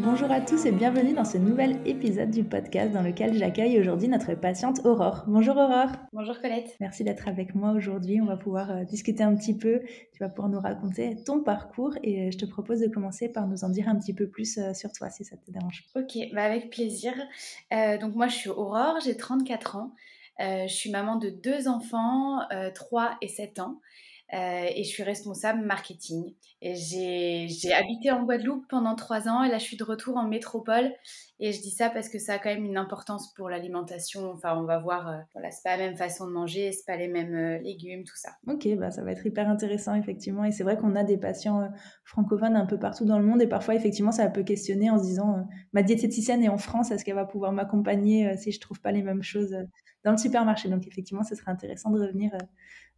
Bonjour à tous et bienvenue dans ce nouvel épisode du podcast dans lequel j'accueille aujourd'hui notre patiente Aurore. Bonjour Aurore. Bonjour Colette. Merci d'être avec moi aujourd'hui. On va pouvoir euh, discuter un petit peu. Tu vas pouvoir nous raconter ton parcours et euh, je te propose de commencer par nous en dire un petit peu plus euh, sur toi si ça te dérange. Ok, bah avec plaisir. donc moi je suis Aurore, j'ai 34 ans. je suis maman de deux enfants, 3 et 7 ans. Euh, et je suis responsable marketing. Et j'ai habité en Guadeloupe pendant trois ans et là je suis de retour en métropole. Et je dis ça parce que ça a quand même une importance pour l'alimentation. Enfin, on va voir, euh, voilà, c'est pas la même façon de manger, c'est pas les mêmes euh, légumes, tout ça. Ok, bah ça va être hyper intéressant effectivement. Et c'est vrai qu'on a des patients francophones un peu partout dans le monde et parfois effectivement ça peut questionner en se disant ma diététicienne est en France, est-ce qu'elle va pouvoir m'accompagner si je trouve pas les mêmes choses dans le supermarché? Donc effectivement, ce serait intéressant de revenir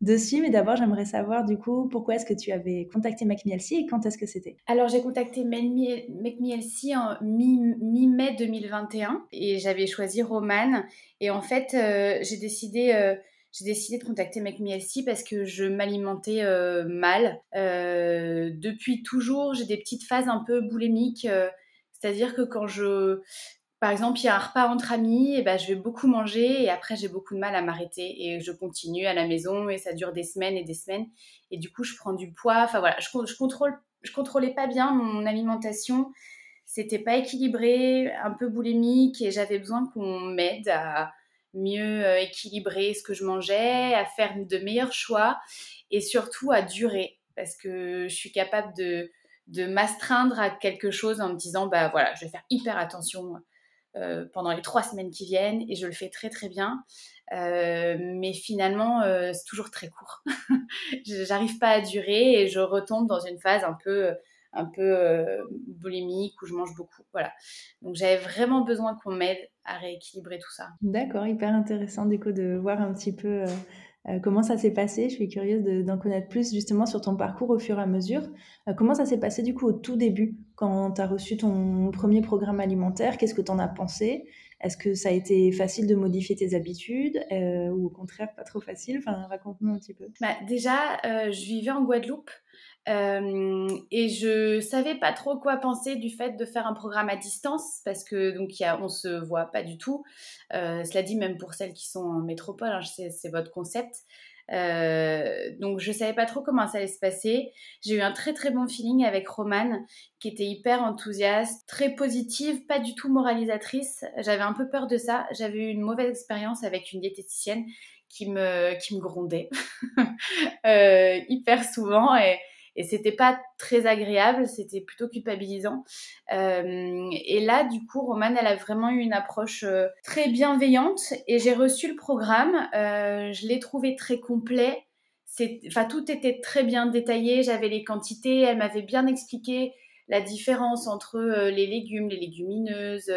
dessus. Mais d'abord, j'aimerais savoir du coup pourquoi est-ce que tu avais contacté MacMielsi et quand est-ce que c'était? Alors, j'ai contacté MacMielsi en mi-mai 2021 et j'avais choisi Roman. Et en fait, euh, j'ai décidé. Euh, j'ai décidé de contacter MacMielsi parce que je m'alimentais euh, mal. depuis toujours, j'ai des petites phases un peu boulimiques. C'est-à-dire que quand je, par exemple, il y a un repas entre amis, et ben, je vais beaucoup manger et après j'ai beaucoup de mal à m'arrêter et je continue à la maison et ça dure des semaines et des semaines et du coup je prends du poids. Enfin voilà, je, je contrôle, je contrôlais pas bien mon alimentation, c'était pas équilibré, un peu boulimique et j'avais besoin qu'on m'aide à mieux euh, équilibrer ce que je mangeais, à faire de meilleurs choix et surtout à durer parce que je suis capable de m'astreindre à quelque chose en me disant bah voilà je vais faire hyper attention euh, pendant les trois semaines qui viennent et je le fais très très bien. Euh, mais finalement, c'est toujours très court. J'arrive pas à durer et je retombe dans une phase un peu un peu boulimique où je mange beaucoup. Voilà. Donc j'avais vraiment besoin qu'on m'aide à rééquilibrer tout ça. D'accord, hyper intéressant du coup de voir un petit peu euh, comment ça s'est passé Je suis curieuse d'en connaître plus justement sur ton parcours au fur et à mesure. Euh, comment ça s'est passé du coup au tout début quand tu as reçu ton premier programme alimentaire? Qu'est-ce que tu en as pensé? Est-ce que ça a été facile de modifier tes habitudes euh, ou au contraire pas trop facile? Enfin, raconte-nous un petit peu. Bah, déjà, je vivais en Guadeloupe. Euh, et je savais pas trop quoi penser du fait de faire un programme à distance parce que donc y a, on se voit pas du tout. Euh, cela dit même pour celles qui sont en métropole, hein, c'est votre concept. Euh, donc je savais pas trop comment ça allait se passer. J'ai eu un très très bon feeling avec Romane qui était hyper enthousiaste, très positive, pas du tout moralisatrice. J'avais un peu peur de ça. J'avais eu une mauvaise expérience avec une diététicienne qui me qui me grondait hyper souvent et et c'était pas très agréable, c'était plutôt culpabilisant. Euh, et là, du coup, Romane, elle a vraiment eu une approche euh, très bienveillante et j'ai reçu le programme. Euh, je l'ai trouvé très complet. Enfin, tout était très bien détaillé. J'avais les quantités. Elle m'avait bien expliqué la différence entre les légumes, les légumineuses,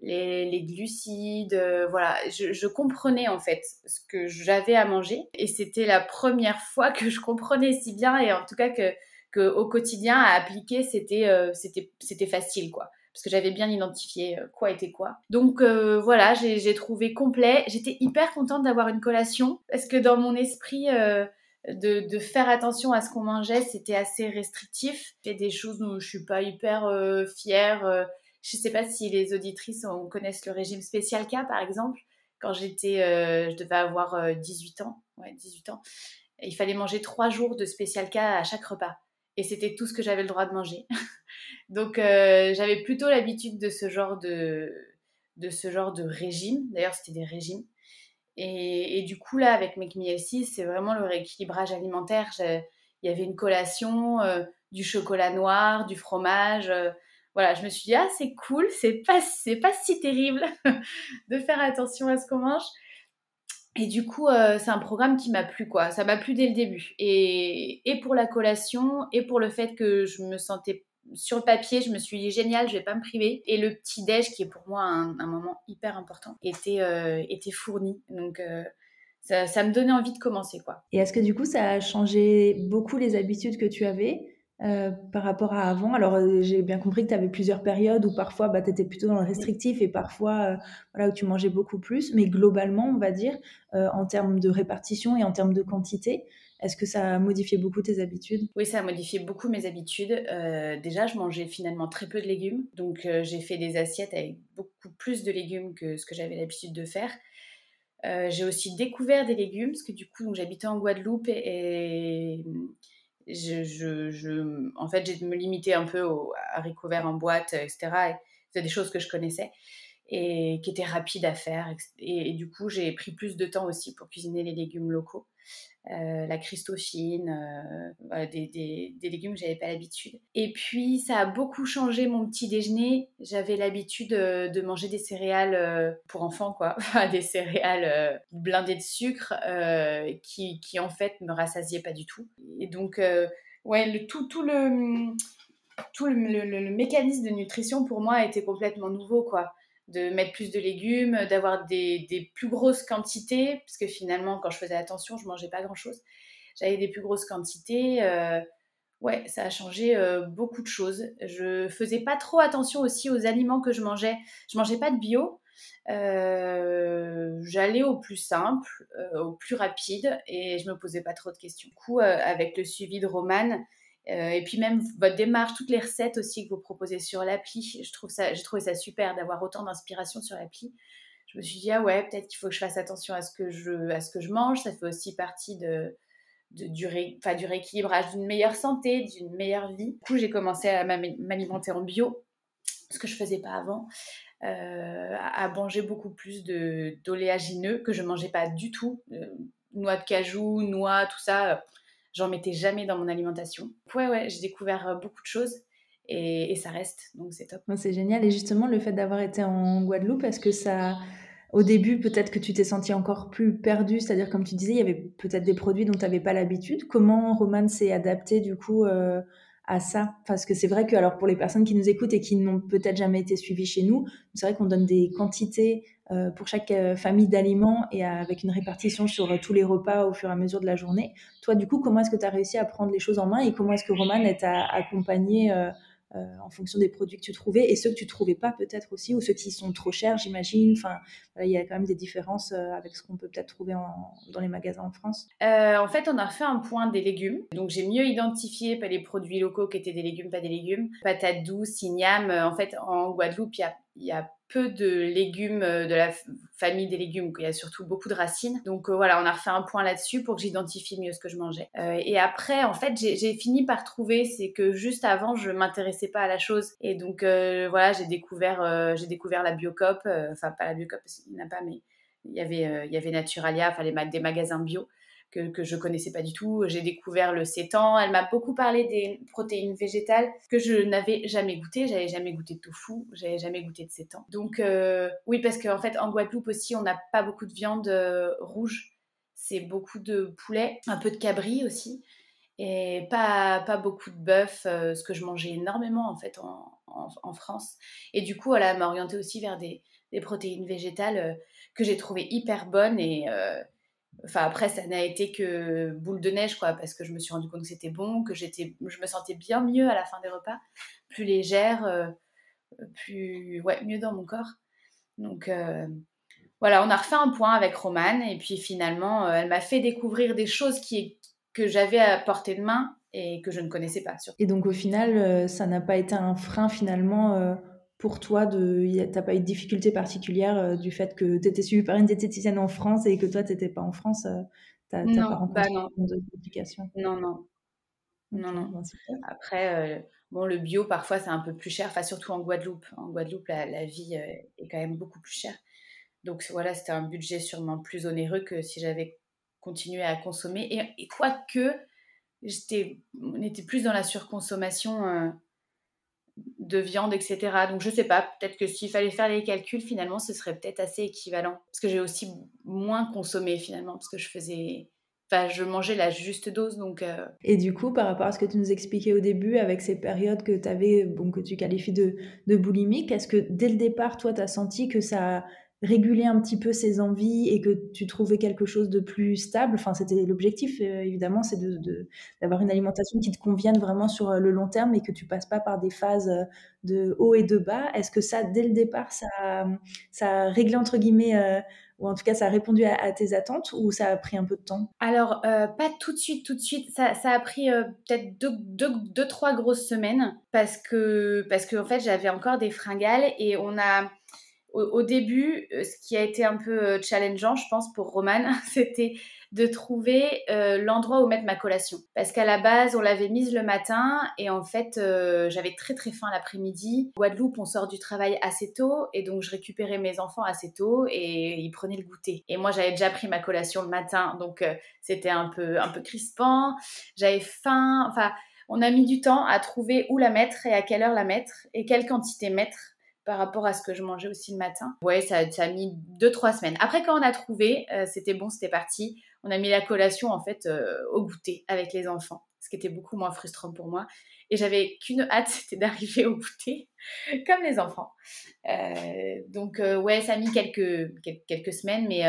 les, glucides, euh, voilà, je, comprenais en fait ce que j'avais à manger et c'était la première fois que je comprenais si bien et en tout cas que, que au quotidien à appliquer c'était euh, c'était c'était facile quoi parce que j'avais bien identifié euh, quoi était quoi. Donc voilà, j'ai trouvé complet. J'étais hyper contente d'avoir une collation parce que dans mon esprit de, de, faire attention à ce qu'on mangeait, c'était assez restrictif. A des choses dont je suis pas hyper fière je ne sais pas si les auditrices connaissent le régime spécial K, par exemple. Quand j'étais, euh, je devais avoir 18 euh, ans, ouais, 18 ans, il fallait manger trois jours de spécial K à chaque repas. Et c'était tout ce que j'avais le droit de manger. Donc, euh, j'avais plutôt l'habitude de ce genre de, de ce genre de régime. D'ailleurs, c'était des régimes. Et, du coup, là, avec Make Me c'est vraiment le rééquilibrage alimentaire. Il y avait une collation, du chocolat noir, du fromage voilà, je me suis dit, ah, c'est cool, c'est pas, c'est pas si terrible de faire attention à ce qu'on mange. Et du coup, euh, c'est un programme qui m'a plu, quoi. Ça m'a plu dès le début. Et, et pour la collation, et pour le fait que je me sentais sur le papier, je me suis dit génial, je vais pas me priver. Et le petit déj, qui est pour moi un, moment hyper important, était, était fourni. Donc ça, ça, me donnait envie de commencer. quoi. Et est-ce que du coup, ça a changé beaucoup les habitudes que tu avais? Euh, par rapport à avant Alors, euh, j'ai bien compris que tu avais plusieurs périodes où parfois bah, tu étais plutôt dans le restrictif et parfois euh, voilà, où tu mangeais beaucoup plus. Mais globalement, on va dire, en termes de répartition et en termes de quantité, est-ce que ça a modifié beaucoup tes habitudes? Oui, ça a modifié beaucoup mes habitudes. déjà, je mangeais finalement très peu de légumes. Donc, j'ai fait des assiettes avec beaucoup plus de légumes que ce que j'avais l'habitude de faire. j'ai aussi découvert des légumes, parce que du coup, j'habitais en Guadeloupe et je, je, en fait, j'ai me limiter un peu aux haricots verts en boîte, etc. C'est des choses que je connaissais et qui étaient rapides à faire. Et, du coup, j'ai pris plus de temps aussi pour cuisiner les légumes locaux. Euh, la christophine, euh, des, des, légumes que j'avais pas l'habitude. Et puis ça a beaucoup changé mon petit déjeuner. J'avais l'habitude euh, de manger des céréales pour enfants, quoi, des céréales blindées de sucre qui, en fait me rassasiaient pas du tout. Et donc ouais, le, tout, le tout le, le, mécanisme de nutrition pour moi a été complètement nouveau, quoi de mettre plus de légumes, d'avoir des, plus grosses quantités, parce que finalement, quand je faisais attention, je mangeais pas grand-chose. J'avais des plus grosses quantités. Euh, ouais, ça a changé euh, beaucoup de choses. Je faisais pas trop attention aussi aux aliments que je mangeais. Je mangeais pas de bio. Euh, j'allais au plus simple, au plus rapide, et je me posais pas trop de questions. Du coup, avec le suivi de Romane, euh, et puis même votre démarche, toutes les recettes aussi que vous proposez sur l'appli, je trouve ça, j'ai trouvé ça super d'avoir autant d'inspiration sur l'appli. Je me suis dit ah ouais, peut-être qu'il faut que je fasse attention à ce que je, à ce que je mange. Ça fait aussi partie de, du, ré, du rééquilibrage d'une meilleure santé, d'une meilleure vie. Du coup, j'ai commencé à m'alimenter en bio, ce que je faisais pas avant. Euh, à manger beaucoup plus d'oléagineux que je mangeais pas du tout, euh, noix de cajou, noix, tout ça J'en mettais jamais dans mon alimentation. Ouais, ouais, j'ai découvert euh, beaucoup de choses et, ça reste, donc c'est top. C'est génial. Et justement, le fait d'avoir été en Guadeloupe, est-ce que ça. Au début, peut-être que tu t'es senti encore plus perdu, c'est-à-dire, comme tu disais, il y avait peut-être des produits dont tu n'avais pas l'habitude. Comment Roman s'est adapté, du coup, euh, à ça Parce que c'est vrai que, alors, pour les personnes qui nous écoutent et qui n'ont peut-être jamais été suivies chez nous, c'est vrai qu'on donne des quantités euh, pour chaque euh, famille d'aliments et avec une répartition sur euh, tous les repas au fur et à mesure de la journée. Toi, du coup, comment est-ce que tu as réussi à prendre les choses en main et comment est-ce que Roman t'a accompagné en fonction des produits que tu trouvais et ceux que tu trouvais pas peut-être aussi ou ceux qui sont trop chers, j'imagine. Enfin, il y a quand même des différences avec ce qu'on peut peut-être trouver dans les magasins en France. en fait, on a refait un point des légumes. Donc, j'ai mieux identifié pas les produits locaux qui étaient des légumes, pas des légumes. Patates douces, igname. En fait, en Guadeloupe, il y a, y a peu de légumes euh, de la famille des légumes, il y a surtout beaucoup de racines. Donc euh, voilà, on a refait un point là-dessus pour que j'identifie mieux ce que je mangeais. Euh, et après, en fait, j'ai fini par trouver, c'est que juste avant, je m'intéressais pas à la chose. Et donc voilà, j'ai découvert, découvert la Biocop, enfin pas la Biocop parce qu'il n'y en a pas, mais il y avait, il y avait Naturalia, enfin les, des magasins bio que, que je connaissais pas du tout. J'ai découvert le sétan. Elle m'a beaucoup parlé des protéines végétales que je n'avais jamais goûté. J'avais jamais goûté de tofu, j'avais jamais goûté de sétan. Donc euh, oui, parce qu'en fait en Guadeloupe aussi, on n'a pas beaucoup de viande euh, rouge. C'est beaucoup de poulet, un peu de cabri aussi, et pas, pas beaucoup de bœuf, euh, ce que je mangeais énormément en fait en, en, France. Et du coup, elle m'a orientée aussi vers des, des protéines végétales que j'ai trouvées hyper bonnes et Enfin, après, ça n'a été que boule de neige, quoi, parce que je me suis rendu compte que c'était bon, que j'étais, je me sentais bien mieux à la fin des repas, plus légère, euh, plus, ouais, mieux dans mon corps. Donc, euh, voilà, on a refait un point avec Romane, et puis finalement, euh, elle m'a fait découvrir des choses qui, que j'avais à portée de main et que je ne connaissais pas. Surtout. Et donc, au final, ça n'a pas été un frein, finalement pour toi, tu n'as pas eu de difficulté particulière euh, du fait que tu étais suivie par une diététicienne en France et que toi, tu n'étais pas en France euh, Tu n'as pas rencontré bah de Non, non. Non, non. Après, euh, bon, le bio, parfois, c'est un peu plus cher, enfin, surtout en Guadeloupe. En Guadeloupe, la, vie est quand même beaucoup plus chère. Donc, voilà, c'était un budget sûrement plus onéreux que si j'avais continué à consommer. Et, et quoique, on était plus dans la surconsommation de viande, etc. Donc je sais pas, peut-être que s'il fallait faire les calculs, finalement, ce serait peut-être assez équivalent. Parce que j'ai aussi moins consommé finalement, parce que je faisais Enfin, je mangeais la juste dose, donc. Et du coup, par rapport à ce que tu nous expliquais au début, avec ces périodes que tu avais, bon, que tu qualifies de, de boulimique, est-ce que dès le départ, toi, tu as senti que ça réguler un petit peu ses envies et que tu trouvais quelque chose de plus stable. Enfin, c'était l'objectif, euh, évidemment, c'est de, d'avoir une alimentation qui te convienne vraiment sur euh, le long terme et que tu passes pas par des phases euh, de haut et de bas. Est-ce que ça, dès le départ, ça, ça a réglé, entre guillemets, ou en tout cas, ça a répondu à, tes attentes ou ça a pris un peu de temps? Alors, pas tout de suite, tout de suite. Ça, ça a pris peut-être deux, deux, deux, trois grosses semaines parce que, parce que en fait, j'avais encore des fringales et on a au, début, euh, ce qui a été un peu euh, challengeant, je pense, pour Romane, c'était de trouver euh, l'endroit où mettre ma collation. Parce qu'à la base, on l'avait mise le matin et en fait, j'avais très très faim l'après-midi. Guadeloupe, on sort du travail assez tôt et donc je récupérais mes enfants assez tôt et ils prenaient le goûter. Et moi, j'avais déjà pris ma collation le matin, donc c'était un peu, un peu crispant. J'avais faim. Enfin, on a mis du temps à trouver où la mettre et à quelle heure la mettre et quelle quantité mettre par rapport à ce que je mangeais aussi le matin. Ouais, ça, a mis deux, trois semaines. Après, quand on a trouvé, euh, c'était bon, c'était parti. On a mis la collation, en fait, euh, au goûter avec les enfants, ce qui était beaucoup moins frustrant pour moi. Et j'avais qu'une hâte, c'était d'arriver au goûter, comme les enfants. Euh, donc, ouais, ça a mis quelques, quelques semaines, mais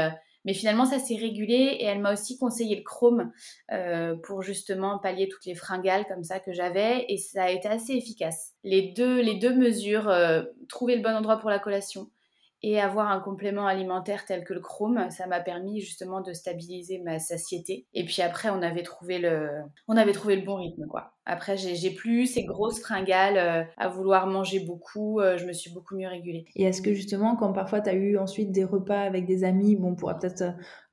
mais finalement, ça s'est régulé et elle m'a aussi conseillé le chrome euh, pour justement pallier toutes les fringales comme ça que j'avais et ça a été assez efficace. Les deux, mesures, euh, trouver le bon endroit pour la collation et avoir un complément alimentaire tel que le chrome, ça m'a permis justement de stabiliser ma satiété. Et puis après, on avait trouvé le, on avait trouvé le bon rythme, quoi. Après, j'ai plus ces grosses fringales euh, à vouloir manger beaucoup. Euh, je me suis beaucoup mieux régulée. Et est-ce que justement, quand parfois tu as eu ensuite des repas avec des amis, bon, on pourra peut-être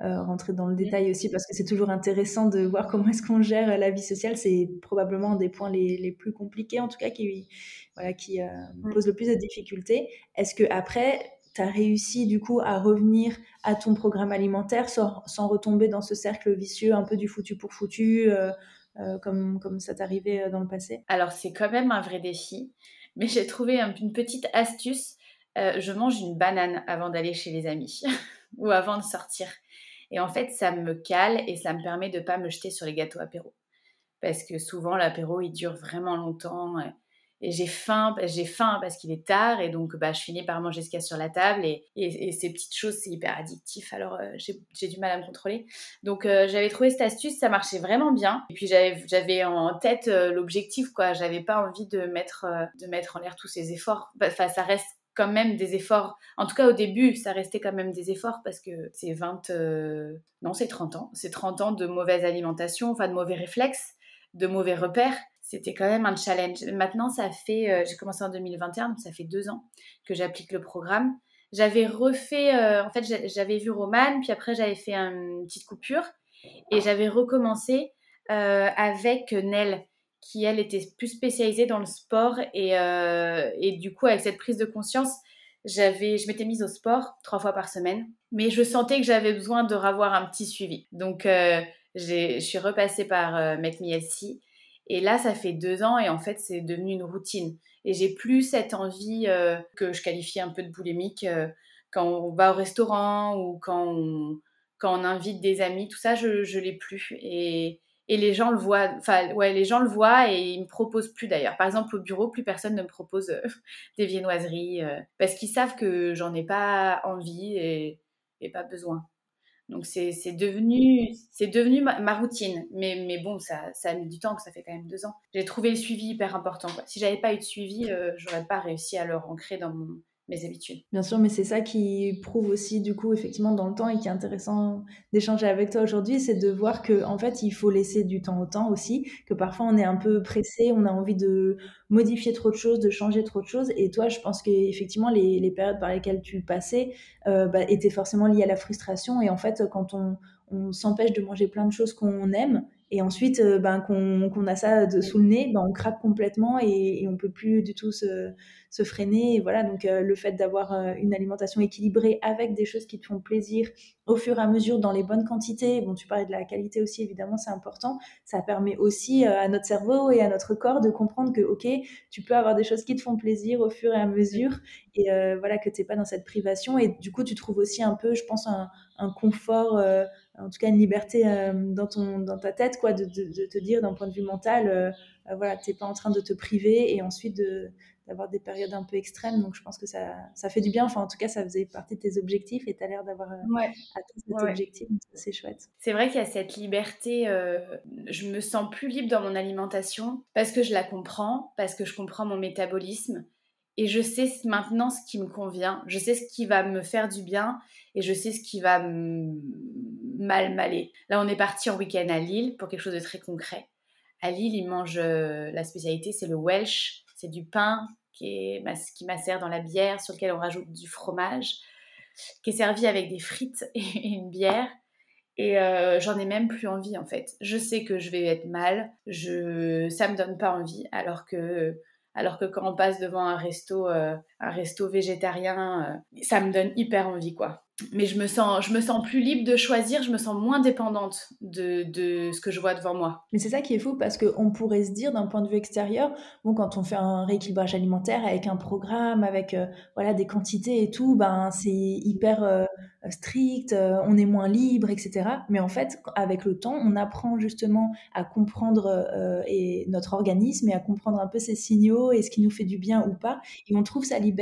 euh, rentrer dans le détail aussi parce que c'est toujours intéressant de voir comment est-ce qu'on gère la vie sociale. C'est probablement un des points les, les, plus compliqués, en tout cas, qui, voilà, qui mm. pose le plus de difficultés. Est-ce que après, tu as réussi du coup à revenir à ton programme alimentaire sans, retomber dans ce cercle vicieux un peu du foutu pour foutu, euh, euh, comme, comme ça t'arrivait euh, dans le passé? Alors c'est quand même un vrai défi, mais j'ai trouvé une petite astuce. je mange une banane avant d'aller chez les amis ou avant de sortir. Et en fait, ça me cale et ça me permet de ne pas me jeter sur les gâteaux apéro. Parce que souvent, l'apéro, il dure vraiment longtemps j'ai faim, j'ai faim parce qu'il est tard et donc bah, je finis par manger ce qu'il y a sur la table et, et, ces petites choses c'est hyper addictif alors euh, j'ai du mal à me contrôler. Donc euh, j'avais trouvé cette astuce, ça marchait vraiment bien et puis j'avais en tête euh, l'objectif quoi, j'avais pas envie de mettre, de mettre en l'air tous ces efforts. Bah, enfin ça reste quand même des efforts. En tout cas, au début, ça restait quand même des efforts parce que c'est 20, non, c'est 30 ans. C'est 30 ans de mauvaise alimentation, enfin de mauvais réflexes, de mauvais repères c'était quand même un challenge. Maintenant, ça fait, euh, j'ai commencé en 2021, donc ça fait deux ans que j'applique le programme. J'avais refait, euh, en fait, j'avais vu Roman, puis après j'avais fait une petite coupure et j'avais recommencé euh, avec Nell, qui elle était plus spécialisée dans le sport et, et du coup avec cette prise de conscience, j'avais, je m'étais mise au sport trois fois par semaine, mais je sentais que j'avais besoin de revoir un petit suivi. Donc je suis repassée par Make Me et là, ça fait deux ans et en fait, c'est devenu une routine. Et j'ai plus cette envie euh, que je qualifie un peu de boulimique euh, quand on va au restaurant ou quand on, invite des amis, tout ça, je, je l'ai plus. Et, et les gens le voient, enfin, ouais, les gens le voient et ils me proposent plus d'ailleurs. Par exemple, au bureau, plus personne ne me propose euh, des viennoiseries parce qu'ils savent que j'en ai pas envie et, et pas besoin. Donc c'est devenu, devenu ma, routine. Mais, mais bon, ça, ça a mis du temps, que ça fait quand même deux ans. J'ai trouvé le suivi hyper important. Quoi. Si j'avais pas eu de suivi, euh, j'aurais pas réussi à le ancrer dans mon, mes habitudes. Bien sûr, mais c'est ça qui prouve aussi du coup effectivement dans le temps et qui est intéressant d'échanger avec toi aujourd'hui, c'est de voir que en fait il faut laisser du temps au temps aussi, que parfois on est un peu pressé, on a envie de modifier trop de choses, de changer trop de choses. Et toi, je pense qu'effectivement les, les périodes par lesquelles tu passais euh, bah, étaient forcément liées à la frustration. Et en fait, quand on, on s'empêche de manger plein de choses qu'on aime, et ensuite, euh, ben, qu'on a ça sous le nez, ben, on craque complètement et, et on peut plus du tout se, se freiner. Et voilà, donc euh, le fait d'avoir euh, une alimentation équilibrée avec des choses qui te font plaisir au fur et à mesure dans les bonnes quantités. Bon, tu parlais de la qualité aussi, évidemment, c'est important. Ça permet aussi à notre cerveau et à notre corps de comprendre que, ok, tu peux avoir des choses qui te font plaisir au fur et à mesure et voilà que tu n'es pas dans cette privation. Et du coup, tu trouves aussi un peu, je pense, un, un confort en tout cas une liberté dans, ton, dans ta tête, quoi, de, de, te dire d'un point de vue mental, voilà, tu n'es pas en train de te priver et ensuite de, d'avoir des périodes un peu extrêmes. Donc, je pense que ça, ça fait du bien. Enfin, en tout cas, ça faisait partie de tes objectifs et tu as l'air d'avoir euh, ouais. atteint cet objectif. c'est chouette. C'est vrai qu'il y a cette liberté. Euh, je me sens plus libre dans mon alimentation parce que je la comprends, parce que je comprends mon métabolisme. Et je sais maintenant ce qui me convient. Je sais ce qui va me faire du bien et je sais ce qui va mal m'aller. Là, on est parti en week-end à Lille pour quelque chose de très concret. À Lille, ils mangent, euh, la spécialité, c'est le Welsh c'est du pain qui, est, qui macère dans la bière, sur lequel on rajoute du fromage, qui est servi avec des frites et une bière. Et euh, j'en ai même plus envie en fait. Je sais que je vais être mal, je, ça me donne pas envie. Alors que, alors que quand on passe devant un resto, euh, resto végétarien, euh, ça me donne hyper envie quoi. Mais je me sens je me sens plus libre de choisir je me sens moins dépendante de, de ce que je vois devant moi. Mais c'est ça qui est fou parce qu'on pourrait se dire d'un point de vue extérieur bon quand on fait un rééquilibrage alimentaire avec un programme avec euh, voilà des quantités et tout ben c'est hyper euh, strict on est moins libre etc mais en fait avec le temps on apprend justement à comprendre et notre organisme et à comprendre un peu ses signaux et ce qui nous fait du bien ou pas et on trouve sa liberté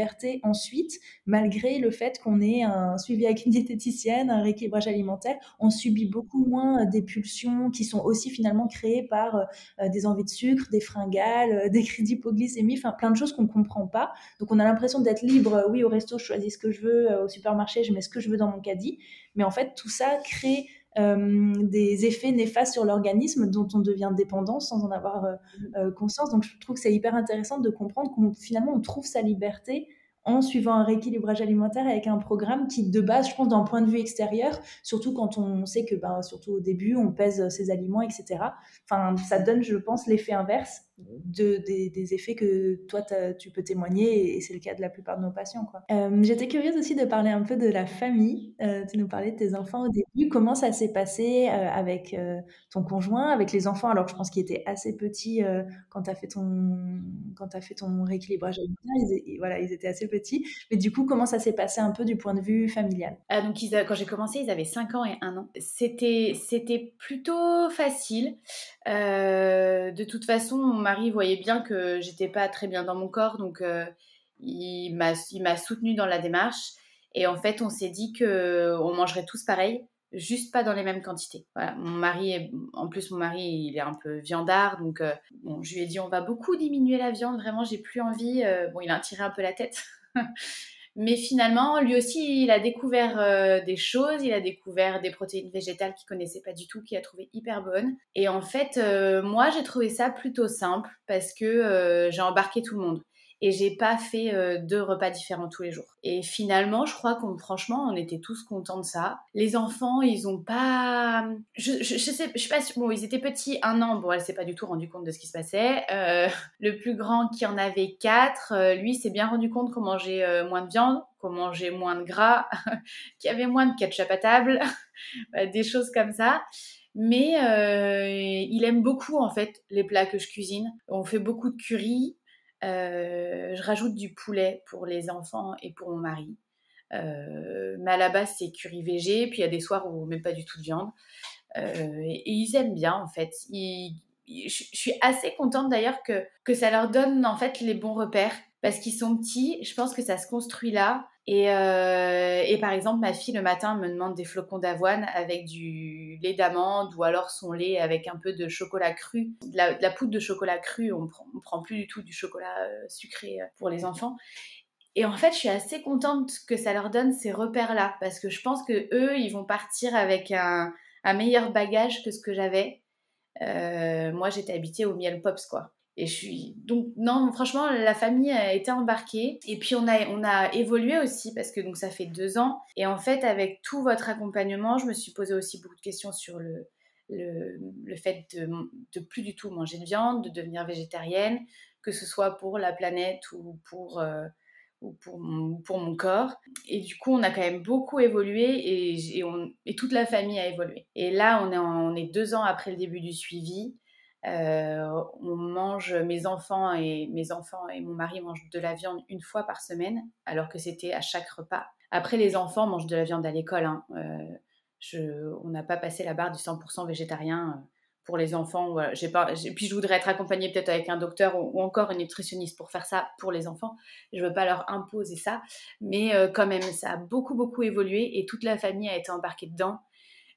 ensuite malgré le fait qu'on ait un suivi avec une diététicienne, un rééquilibrage alimentaire, on subit beaucoup moins euh, des pulsions qui sont aussi finalement créées par euh, euh, des envies de sucre, des fringales, des crises d'hypoglycémie, enfin plein de choses qu'on ne comprend pas. Donc on a l'impression d'être libre, oui, au resto, je choisis ce que je veux, au supermarché, je mets ce que je veux dans mon caddie. Mais en fait, tout ça crée des effets néfastes sur l'organisme dont on devient dépendant sans en avoir conscience. Donc je trouve que c'est hyper intéressant de comprendre qu'on finalement on trouve sa liberté en suivant un rééquilibrage alimentaire avec un programme qui, de base, je pense, d'un point de vue extérieur, surtout quand on sait que, ben, surtout au début, on pèse ses aliments, etc. Enfin, ça donne, je pense, l'effet inverse de, des, effets que toi, tu peux témoigner, et c'est le cas de la plupart de nos patients. Quoi. Euh, j'étais curieuse aussi de parler un peu de la famille. Euh, tu nous parlais de tes enfants au début. Comment ça s'est passé euh, avec ton conjoint, avec les enfants? Alors, je pense qu'ils étaient assez petits quand tu as fait ton, fait ton rééquilibrage alimentaire. Ils, voilà, ils étaient assez petits. Mais du coup, comment ça s'est passé un peu du point de vue familial? Ah, donc, quand j'ai commencé, ils avaient 5 ans et 1 an. C'était, c'était plutôt facile. de toute façon, on mari voyait bien que j'étais pas très bien dans mon corps, donc euh, il m'a soutenu dans la démarche. Et en fait, on s'est dit que on mangerait tous pareil, juste pas dans les mêmes quantités. Voilà, mon mari, en plus mon mari, il est un peu viandard, donc euh, je lui ai dit on va beaucoup diminuer la viande. Vraiment, j'ai plus envie. Euh, bon, il a tiré un peu la tête. Mais finalement, lui aussi, il a découvert euh, des choses, il a découvert des protéines végétales qu'il connaissait pas du tout, qu'il a trouvé hyper bonnes. Et en fait, euh, moi, j'ai trouvé ça plutôt simple parce que euh, j'ai embarqué tout le monde et j'ai pas fait euh, deux repas différents tous les jours. Et finalement, je crois qu'on franchement, on était tous contents de ça. Les enfants, ils ont pas, je, sais, je sais pas, bon, ils étaient petits, un an, bon, elle s'est pas du tout rendu compte de ce qui se passait. Euh, le plus grand qui en avait quatre, euh, lui s'est bien rendu compte qu'on mangeait moins de viande, qu'on mangeait moins de gras, qu'il y avait moins de ketchup à table, des choses comme ça mais il aime beaucoup en fait les plats que je cuisine. On fait beaucoup de curry, je rajoute du poulet pour les enfants et pour mon mari. Euh, mais à la base, c'est curry végé. Puis il y a des soirs où même pas du tout de viande. Euh, et, ils aiment bien, en fait. je, suis assez contente d'ailleurs que, que ça leur donne en fait les bons repères parce qu'ils sont petits. Je pense que ça se construit là. Et, euh, et, par exemple, ma fille le matin me demande des flocons d'avoine avec du lait d'amande ou alors son lait avec un peu de chocolat cru. De la, poudre de chocolat cru, on prend, prend plus du tout du chocolat euh, sucré euh, pour les enfants. Et en fait, je suis assez contente que ça leur donne ces repères-là parce que je pense que eux, ils vont partir avec un, un meilleur bagage que ce que j'avais. moi, j'étais habitée au miel pops, quoi. Et je suis donc non franchement la famille a été embarquée et puis on a on a évolué aussi parce que donc ça fait deux ans et en fait avec tout votre accompagnement je me suis posé aussi beaucoup de questions sur le le, le fait de, de plus du tout manger de viande de devenir végétarienne que ce soit pour la planète ou pour euh, ou pour mon, pour mon corps. Et du coup, on a quand même beaucoup évolué et, et, on, et toute la famille a évolué. Et là, on est, on est deux ans après le début du suivi. Euh, on mange, mes enfants et mes enfants et mon mari mangent de la viande une fois par semaine, alors que c'était à chaque repas. Après, les enfants mangent de la viande à l'école. Hein. Euh, on n'a pas passé la barre du 100% végétarien pour les enfants. Puis je voudrais être accompagnée peut-être avec un docteur ou, encore une nutritionniste pour faire ça pour les enfants. Je veux pas leur imposer ça, mais euh, quand même, ça a beaucoup beaucoup évolué et toute la famille a été embarquée dedans.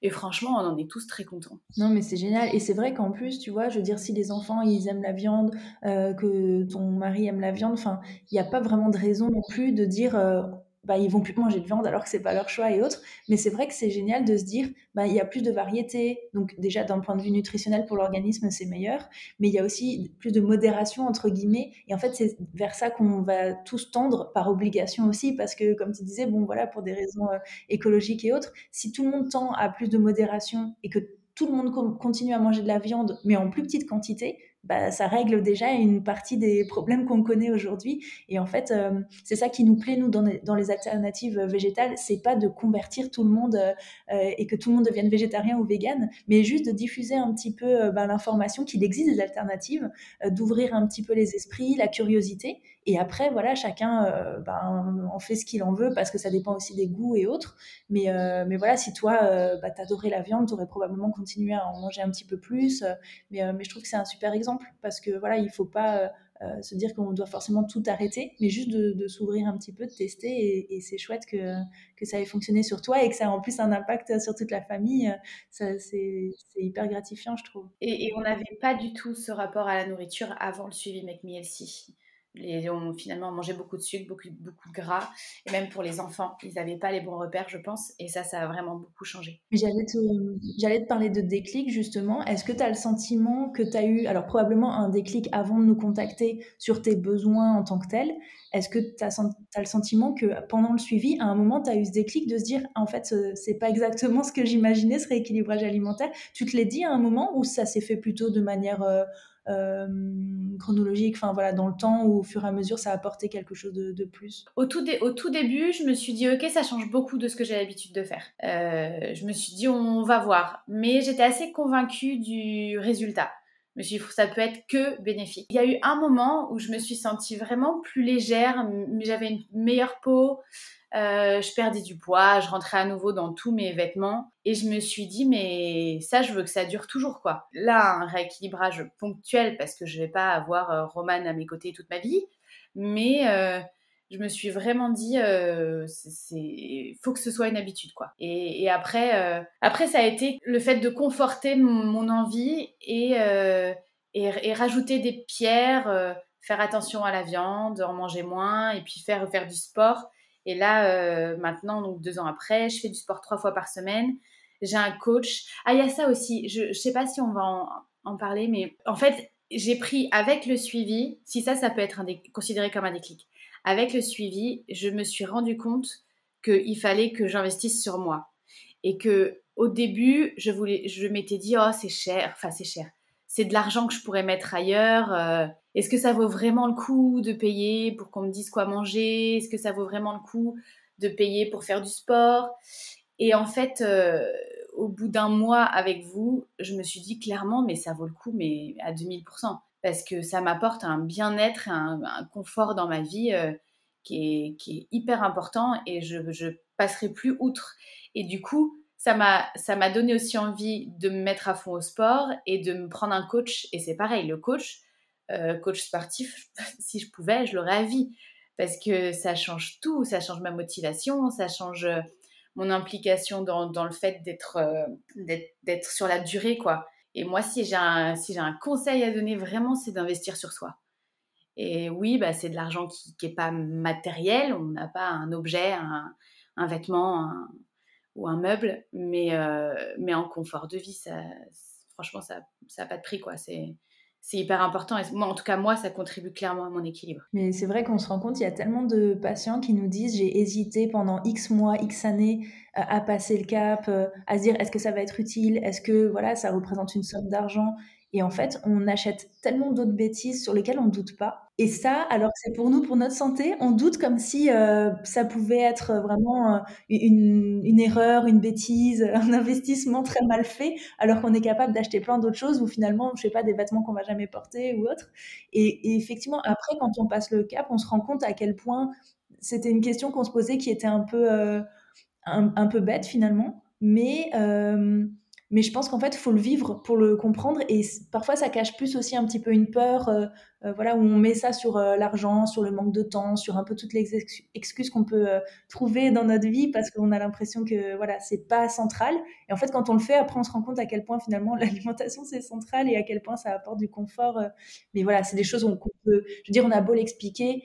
Et franchement, on en est tous très contents. Non, mais c'est génial. Et c'est vrai qu'en plus, tu vois, je veux dire, si les enfants, ils aiment la viande, euh, que ton mari aime la viande, enfin, il n'y a pas vraiment de raison non plus de dire, euh, bah, ils vont plus manger de viande alors que c'est pas leur choix et autres. Mais c'est vrai que c'est génial de se dire, bah, il y a plus de variété. Donc déjà d'un point de vue nutritionnel pour l'organisme, c'est meilleur. Mais il y a aussi plus de modération entre guillemets. Et en fait, c'est vers ça qu'on va tous tendre par obligation aussi, parce que comme tu disais, bon voilà, pour des raisons euh, écologiques et autres, si tout le monde tend à plus de modération et que tout le monde continue à manger de la viande, mais en plus petite quantité, bah, ça règle déjà une partie des problèmes qu'on connaît aujourd'hui. Et en fait, euh, c'est ça qui nous plaît, nous, dans les, dans les alternatives végétales, c'est pas de convertir tout le monde euh, et que tout le monde devienne végétarien ou vegan, mais juste de diffuser un petit peu euh, bah, l'information qu'il existe des alternatives, d'ouvrir un petit peu les esprits, la curiosité. Et après, voilà, chacun ben, en fait ce qu'il en veut parce que ça dépend aussi des goûts et autres. Mais, mais voilà, si toi, bah, t'adorais la viande, t'aurais probablement continué à en manger un petit peu plus. mais, mais je trouve que c'est un super exemple parce que voilà, il faut pas euh, euh, se dire qu'on doit forcément tout arrêter, mais juste de, s'ouvrir un petit peu, de tester. Et, c'est chouette que, ça ait fonctionné sur toi et que ça ait en plus un impact sur toute la famille. C'est hyper gratifiant, je trouve. Et, on n'avait pas du tout ce rapport à la nourriture avant le suivi McMielsi les, on finalement mangeait beaucoup de sucre, beaucoup, beaucoup de gras. Et même pour les enfants, ils n'avaient pas les bons repères, je pense. Et ça, ça a vraiment beaucoup changé. J'allais te, te parler de déclic, justement. Est-ce que tu as le sentiment que tu as eu, alors probablement un déclic avant de nous contacter sur tes besoins en tant que tel. Est-ce que tu as, le sentiment que pendant le suivi, à un moment, tu as eu ce déclic de se dire, en fait, c'est pas exactement ce que j'imaginais, ce rééquilibrage alimentaire? Tu te l'es dit à un moment ou ça s'est fait plutôt de manière... Euh, chronologique, enfin voilà, dans le temps ou au fur et à mesure ça a apporté quelque chose de, plus au tout, au tout début, je me suis dit ok, ça change beaucoup de ce que j'ai l'habitude de faire. Euh, je me suis dit on va voir, mais j'étais assez convaincue du résultat. Me suis dit ça peut être que bénéfique. Il y a eu un moment où je me suis sentie vraiment plus légère, j'avais une meilleure peau, euh, je perdais du poids, je rentrais à nouveau dans tous mes vêtements et je me suis dit mais ça je veux que ça dure toujours quoi. Là un rééquilibrage ponctuel parce que je vais pas avoir euh, Roman à mes côtés toute ma vie, mais euh, je me suis vraiment dit c'est faut que ce soit une habitude quoi. Et, après après ça a été le fait de conforter mon, envie et, et, rajouter des pierres, faire attention à la viande, en manger moins et puis faire faire du sport et là, euh, maintenant, donc deux ans après, je fais du sport trois fois par semaine. J'ai un coach. Ah, il y a ça aussi. Je ne sais pas si on va en, parler, mais en fait, j'ai pris avec le suivi, si ça, ça peut être considéré comme un déclic. Avec le suivi, je me suis rendu compte qu'il fallait que j'investisse sur moi. Et que au début, je, m'étais dit, oh, c'est cher. Enfin, c'est cher c'est de l'argent que je pourrais mettre ailleurs. Euh, est-ce que ça vaut vraiment le coup de payer pour qu'on me dise quoi manger? Est-ce que ça vaut vraiment le coup de payer pour faire du sport? Et en fait, euh, au bout d'un mois avec vous, je me suis dit clairement, mais ça vaut le coup, mais à 2000%. Parce que ça m'apporte un bien-être, un, confort dans ma vie euh, qui, est, hyper important et je passerai plus outre. Et du coup, ça m'a donné aussi envie de me mettre à fond au sport et de me prendre un coach. Et c'est pareil, le coach, euh, coach sportif, si je pouvais, je l'aurais à vie. Parce que ça change tout, ça change ma motivation, ça change euh, mon implication dans, dans le fait d'être d'être sur la durée, quoi. Et moi, si j'ai un, conseil à donner vraiment, c'est d'investir sur soi. Et oui, bah, c'est de l'argent qui n'est pas matériel, on n'a pas un objet, un, vêtement, ou un meuble, mais, euh, mais en confort de vie, ça, franchement, ça n'a pas de prix. quoi. C'est hyper important. Moi, en tout cas, moi, ça contribue clairement à mon équilibre. Mais c'est vrai qu'on se rend compte, il y a tellement de patients qui nous disent j'ai hésité pendant X mois, X années euh, à passer le cap, euh, à se dire est-ce que ça va être utile, est-ce que voilà, ça représente une somme d'argent? Et en fait, on achète tellement d'autres bêtises sur lesquelles on ne doute pas. Et ça, alors que c'est pour nous, pour notre santé, on doute comme si euh, ça pouvait être vraiment euh, une, erreur, une bêtise, un investissement très mal fait, alors qu'on est capable d'acheter plein d'autres choses ou finalement, je sais pas, des vêtements qu'on va jamais porter ou autre. Et, effectivement, après, quand on passe le cap, on se rend compte à quel point c'était une question qu'on se posait qui était un peu, euh, un, peu bête finalement mais mais je pense qu'en fait, il faut le vivre pour le comprendre. Et parfois, ça cache plus aussi un petit peu une peur, euh, euh, voilà, où on met ça sur euh, l'argent, sur le manque de temps, sur un peu toutes les excuses qu'on peut trouver dans notre vie parce qu'on a l'impression que voilà, c'est pas central. Et en fait, quand on le fait, après, on se rend compte à quel point finalement l'alimentation c'est central et à quel point ça apporte du confort. mais voilà, c'est des choses qu'on peut, je veux dire, on a beau l'expliquer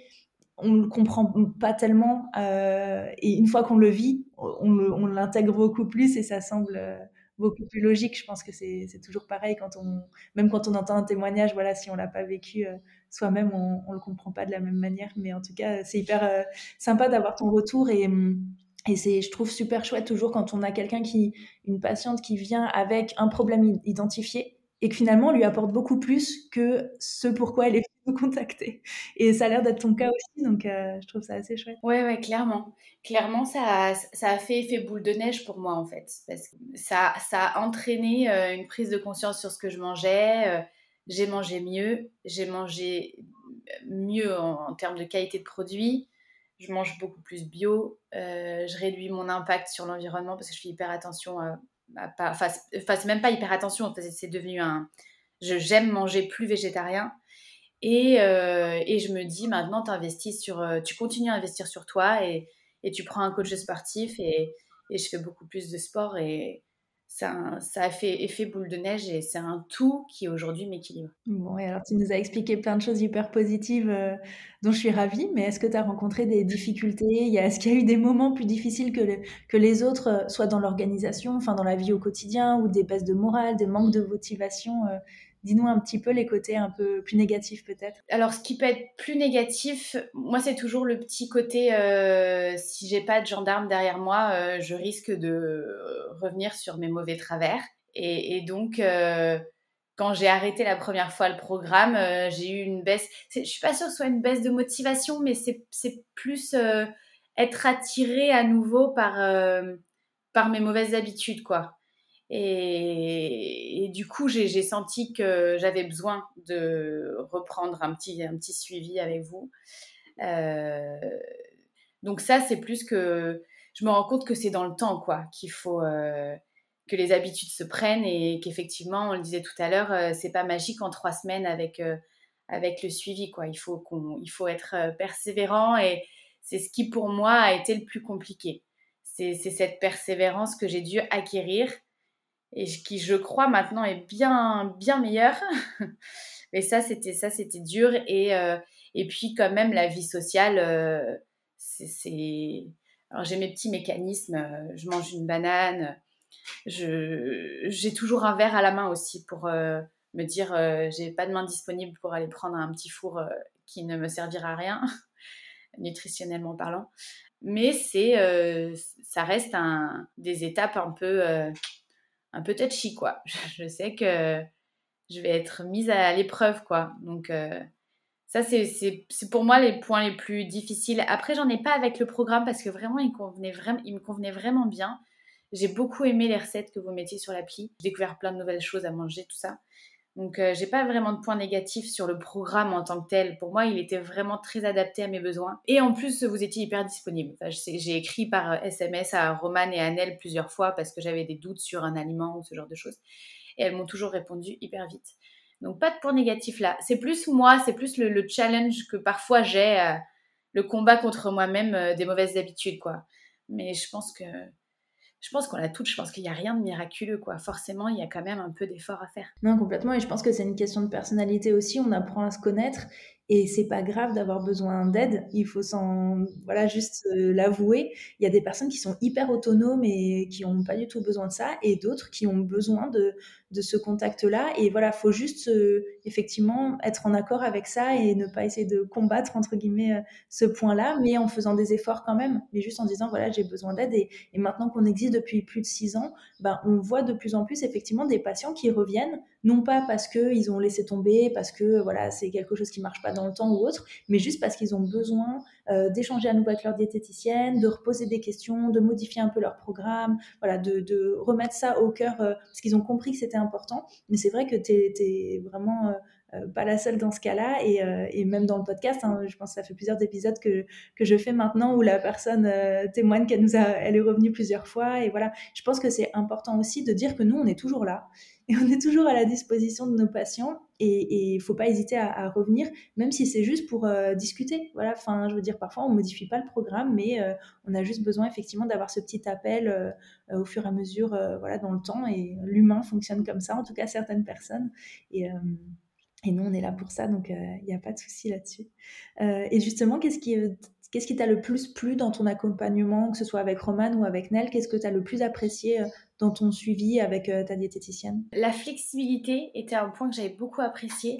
on ne le comprend pas tellement. et une fois qu'on le vit, on l'intègre beaucoup plus et ça semble beaucoup plus logique. Je pense que c'est toujours pareil quand on, même quand on entend un témoignage, voilà, si on l'a pas vécu euh, soi-même, on, on le comprend pas de la même manière. Mais en tout cas, c'est hyper euh, sympa d'avoir ton retour et, et c'est, je trouve super chouette toujours quand on a quelqu'un qui, une patiente qui vient avec un problème identifié et que finalement lui apporte beaucoup plus que ce pourquoi elle est nous contacter. Et ça a l'air d'être ton cas aussi, donc euh, je trouve ça assez chouette. Ouais, ouais, clairement. Clairement, ça a, fait effet boule de neige pour moi en fait, parce que ça, a entraîné euh, une prise de conscience sur ce que je mangeais. Euh, j'ai mangé mieux, j'ai mangé mieux en, termes de qualité de produits. Je mange beaucoup plus bio. je réduis mon impact sur l'environnement parce que je fais hyper attention à, pas, enfin, c'est même pas hyper attention, c'est devenu un. J'aime manger plus végétarien. Et, euh, et, je me dis maintenant, sur, euh, tu continues à investir sur toi et, et tu prends un coach sportif et, et, je fais beaucoup plus de sport et ça, a fait effet boule de neige et c'est un tout qui aujourd'hui m'équilibre. Bon, et alors tu nous as expliqué plein de choses hyper positives euh, dont je suis ravie, mais est-ce que tu as rencontré des difficultés? Est-ce qu'il y a eu des moments plus difficiles que, les autres, soit dans l'organisation, enfin dans la vie au quotidien, ou des baisses de morale, des manques de motivation Dis-nous un petit peu les côtés un peu plus négatifs peut-être. Alors ce qui peut être plus négatif, moi c'est toujours le petit côté, euh, si j'ai pas de gendarme derrière moi, euh, je risque de revenir sur mes mauvais travers. Et, donc euh, quand j'ai arrêté la première fois le programme, j'ai eu une baisse, je suis pas sûre que ce soit une baisse de motivation, mais c'est plus être attiré à nouveau par, par mes mauvaises habitudes quoi. Et, du coup, j'ai senti que j'avais besoin de reprendre un petit, un petit suivi avec vous. Euh, donc ça, c'est plus que... Je me rends compte que c'est dans le temps, quoi, qu'il faut... Euh, que les habitudes se prennent et qu'effectivement, on le disait tout à l'heure, euh, c'est pas magique en trois semaines avec, avec le suivi, quoi. Il faut, qu'on, il faut être persévérant et c'est ce qui, pour moi, a été le plus compliqué. C'est cette persévérance que j'ai dû acquérir et qui je crois maintenant est bien bien meilleur mais ça c'était ça c'était dur et euh, et puis quand même la vie sociale euh, c'est alors j'ai mes petits mécanismes euh, je mange une banane je j'ai toujours un verre à la main aussi pour me dire j'ai pas de main disponible pour aller prendre un petit four qui ne me servira à rien nutritionnellement parlant. Mais c'est ça reste un, des étapes un peu un peu touchy, quoi. Je, sais que je vais être mise à l'épreuve, quoi. Donc, euh, ça, c'est pour moi les points les plus difficiles. Après, j'en ai pas avec le programme parce que vraiment, il, vraiment, il me convenait vraiment bien. J'ai beaucoup aimé les recettes que vous mettiez sur l'appli. J'ai découvert plein de nouvelles choses à manger, tout ça. Donc, euh, j'ai pas vraiment de points négatifs sur le programme en tant que tel. Pour moi, il était vraiment très adapté à mes besoins. Et en plus, vous étiez hyper disponible. j'ai écrit par SMS à Romane et Annelle plusieurs fois parce que j'avais des doutes sur un aliment ou ce genre de choses. Et elles m'ont toujours répondu hyper vite. Donc, pas de points négatifs là. C'est plus moi, c'est plus le, challenge que parfois j'ai, euh, le combat contre moi-même euh, des mauvaises habitudes, quoi. Mais je pense que je pense qu'on l'a toutes, je pense qu'il n'y a rien de miraculeux, quoi. Forcément, il y a quand même un peu d'effort à faire. Non, complètement, et je pense que c'est une question de personnalité aussi, on apprend à se connaître, et c'est pas grave d'avoir besoin d'aide, il faut s'en, voilà, juste euh, l'avouer. Il y a des personnes qui sont hyper autonomes et qui n'ont pas du tout besoin de ça, et d'autres qui ont besoin de, de ce contact-là. Et voilà, faut juste euh, effectivement être en accord avec ça et ne pas essayer de combattre, entre guillemets, euh, ce point-là, mais en faisant des efforts quand même, mais juste en disant, voilà, j'ai besoin d'aide. Et, et, maintenant qu'on existe depuis plus de six ans, ben, on voit de plus en plus effectivement des patients qui reviennent non pas parce qu'ils ont laissé tomber, parce que voilà, c'est quelque chose qui marche pas dans le temps ou autre, mais juste parce qu'ils ont besoin d'échanger à nouveau avec leur diététicienne, de reposer des questions, de modifier un peu leur programme, voilà, de, remettre ça au cœur, euh, parce qu'ils ont compris que c'était important. Mais c'est vrai que tu es, vraiment pas la seule dans ce cas-là. Et, et même dans le podcast, hein, je pense que ça fait plusieurs épisodes que, que je fais maintenant où la personne témoigne qu'elle nous a, elle est revenue plusieurs fois. Et voilà, je pense que c'est important aussi de dire que nous, on est toujours là et on est toujours à la disposition de nos patients et il ne faut pas hésiter à, revenir, même si c'est juste pour euh, discuter. Voilà, enfin, je veux dire, parfois on modifie pas le programme, mais euh, on a juste besoin effectivement d'avoir ce petit appel euh, au fur et à mesure, voilà, dans le temps. Et l'humain fonctionne comme ça, en tout cas certaines personnes. Et, et nous, on est là pour ça, donc il n'y a pas de souci là-dessus. et justement, qu'est-ce qui Qu'est-ce qui t'a le plus plu dans ton accompagnement, que ce soit avec Roman ou avec Nel? Qu'est-ce que tu as le plus apprécié dans ton suivi avec euh, ta diététicienne? La flexibilité était un point que j'avais beaucoup apprécié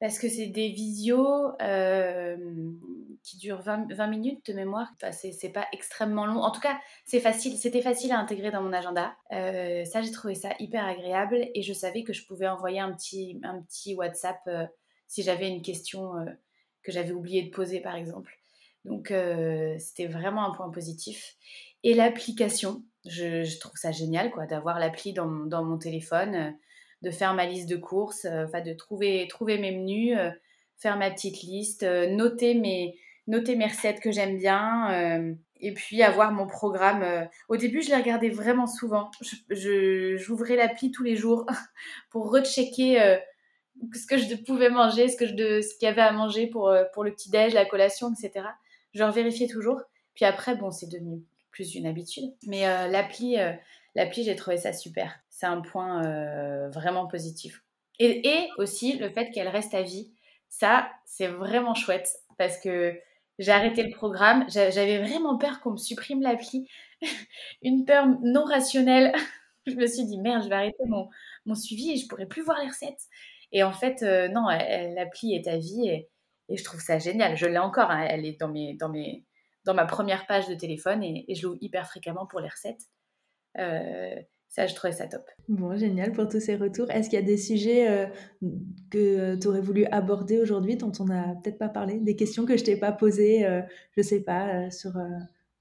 parce que c'est des visios euh, qui durent 20, 20, minutes de mémoire. Enfin, c'est pas extrêmement long. En tout cas, c'est facile. C'était facile à intégrer dans mon agenda. Euh, ça, j'ai trouvé ça hyper agréable et je savais que je pouvais envoyer un petit, un petit WhatsApp si j'avais une question que j'avais oublié de poser, par exemple. Donc, c'était vraiment un point positif. Et l'application, je, trouve ça génial quoi, d'avoir l'appli dans, mon téléphone, euh, de faire ma liste de courses, euh, de trouver, mes menus, euh, faire ma petite liste, noter, mes, noter mes recettes que j'aime bien, et puis avoir mon programme. Au début, je les regardais vraiment souvent. J'ouvrais l'appli tous les jours pour rechecker ce que je pouvais manger, ce qu'il y avait à manger pour, pour le petit-déj, la collation, etc. Je revérifiais toujours. Puis après, bon, c'est devenu plus une habitude. Mais euh, l'appli, euh, l'appli, j'ai trouvé ça super. C'est un point euh, vraiment positif. Et, et, aussi le fait qu'elle reste à vie. Ça, c'est vraiment chouette parce que j'ai arrêté le programme. J'avais vraiment peur qu'on me supprime l'appli. une peur non rationnelle. je me suis dit, merde, je vais arrêter mon, mon suivi et je pourrai plus voir les recettes. Et en fait, non, l'appli est à vie et, et, je trouve ça génial. Je l'ai encore, hein. elle est dans mes, dans mes, dans ma première page de téléphone et, je l'ouvre hyper fréquemment pour les recettes. Euh, ça, je trouvais ça top. Bon, génial pour tous ces retours. Est-ce qu'il y a des sujets euh, que tu aurais voulu aborder aujourd'hui dont on n'a peut-être pas parlé? Des questions que je t'ai pas posées, euh, je sais pas, sur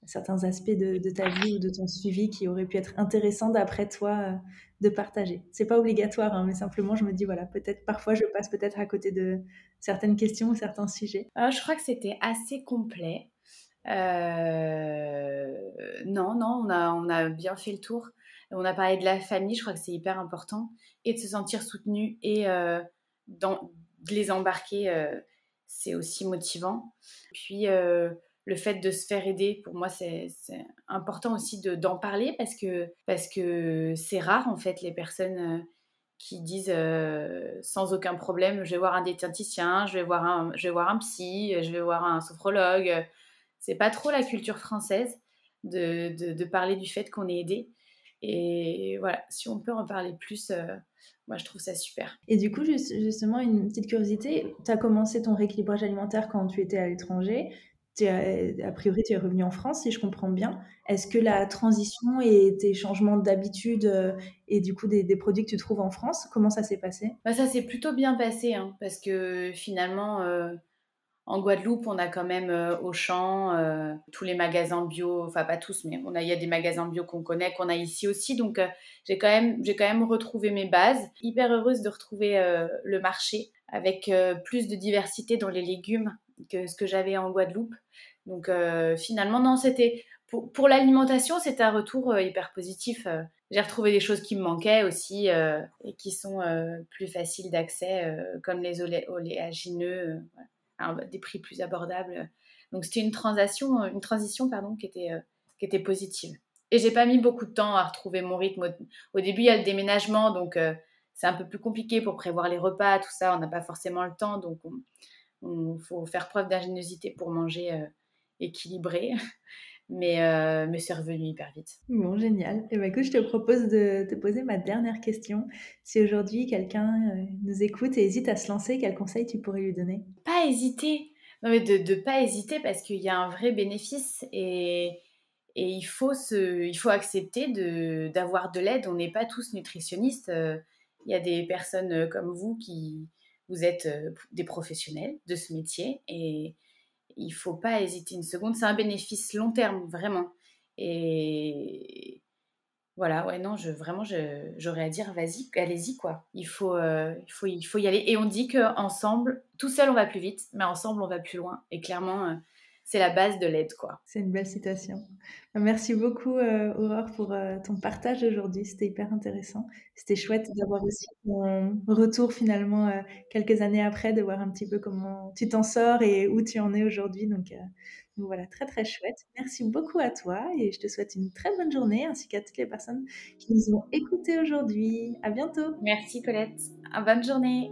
certains aspects de, ta vie ou de ton suivi qui auraient pu être intéressants d'après toi de partager. C'est pas obligatoire, hein, mais simplement je me dis voilà, peut-être parfois je passe peut-être à côté de certaines questions ou certains sujets. je crois que c'était assez complet. Euh, non, non, on a, on a bien fait le tour. On a parlé de la famille, je crois que c'est hyper important, et de se sentir soutenu et euh, dans, de les embarquer, euh, c'est aussi motivant. Puis le fait de se faire aider, pour moi, c'est important aussi d'en parler parce que parce que c'est rare en fait les personnes qui disent sans aucun problème, je vais voir un diététicien, je vais voir un, je vais voir un psy, je vais voir un sophrologue c'est pas trop la culture française de, de, parler du fait qu'on est aidé. Et voilà, si on peut en parler plus, euh, moi je trouve ça super. Et du coup, justement, une petite curiosité, tu as commencé ton rééquilibrage alimentaire quand tu étais à l'étranger. A priori, tu es revenu en France, si je comprends bien. Est-ce que la transition et tes changements d'habitude euh, et du coup des, produits que tu trouves en France, comment ça s'est passé? Bah, Ça s'est plutôt bien passé, hein, parce que finalement, euh, en Guadeloupe, on a quand même euh, Auchan, euh, tous les magasins bio, enfin pas tous, mais il y a des magasins bio qu'on connaît, qu'on a ici aussi. Donc euh, j'ai quand quand même retrouvé mes bases. Hyper heureuse de retrouver le marché avec plus de diversité dans les légumes que ce que j'avais en Guadeloupe. Donc finalement, non, c'était pour, l'alimentation, c'était un retour hyper positif. J'ai retrouvé des choses qui me manquaient aussi et qui sont plus faciles d'accès, comme les oléagineux. Voilà des prix plus abordables. Donc c'était une transition, une transition pardon, qui était, euh, qui était positive. Et j'ai pas mis beaucoup de temps à retrouver mon rythme. Au, début, il y a le déménagement, donc euh, c'est un peu plus compliqué pour prévoir les repas, tout ça. On n'a pas forcément le temps, donc il faut faire preuve d'ingéniosité pour manger euh, équilibré. Mais, mais c'est revenu hyper vite. Bon, génial. Et eh ben, écoute, je te propose de te poser ma dernière question. Si aujourd'hui quelqu'un nous écoute et hésite à se lancer, quel conseil tu pourrais lui donner? Pas hésiter. Non, mais de ne pas hésiter parce qu'il y a un vrai bénéfice et, et il, faut se, il faut accepter d'avoir de, l'aide. On n'est pas tous nutritionnistes. Il y a des personnes comme vous qui vous êtes des professionnels de ce métier et, il faut pas hésiter une seconde. C'est un bénéfice long terme, vraiment. Et, voilà, ouais, non, vraiment, j'aurais à dire, vas-y, allez-y, quoi. Il faut, euh, il, faut, il faut y aller. Et on dit qu'ensemble, tout seul, on va plus vite, mais ensemble, on va plus loin. Et clairement, euh, c'est la base de l'aide, quoi. C'est une belle citation. Merci beaucoup, euh, Aurore, pour ton partage aujourd'hui. C'était hyper intéressant. C'était chouette d'avoir aussi ton retour, finalement, quelques années après, de voir un petit peu comment tu t'en sors et où tu en es aujourd'hui. Donc, donc voilà, très très chouette. Merci beaucoup à toi et je te souhaite une très bonne journée ainsi qu'à toutes les personnes qui nous ont écoutés aujourd'hui. À bientôt. Merci Colette. bonne journée.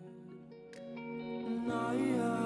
Night.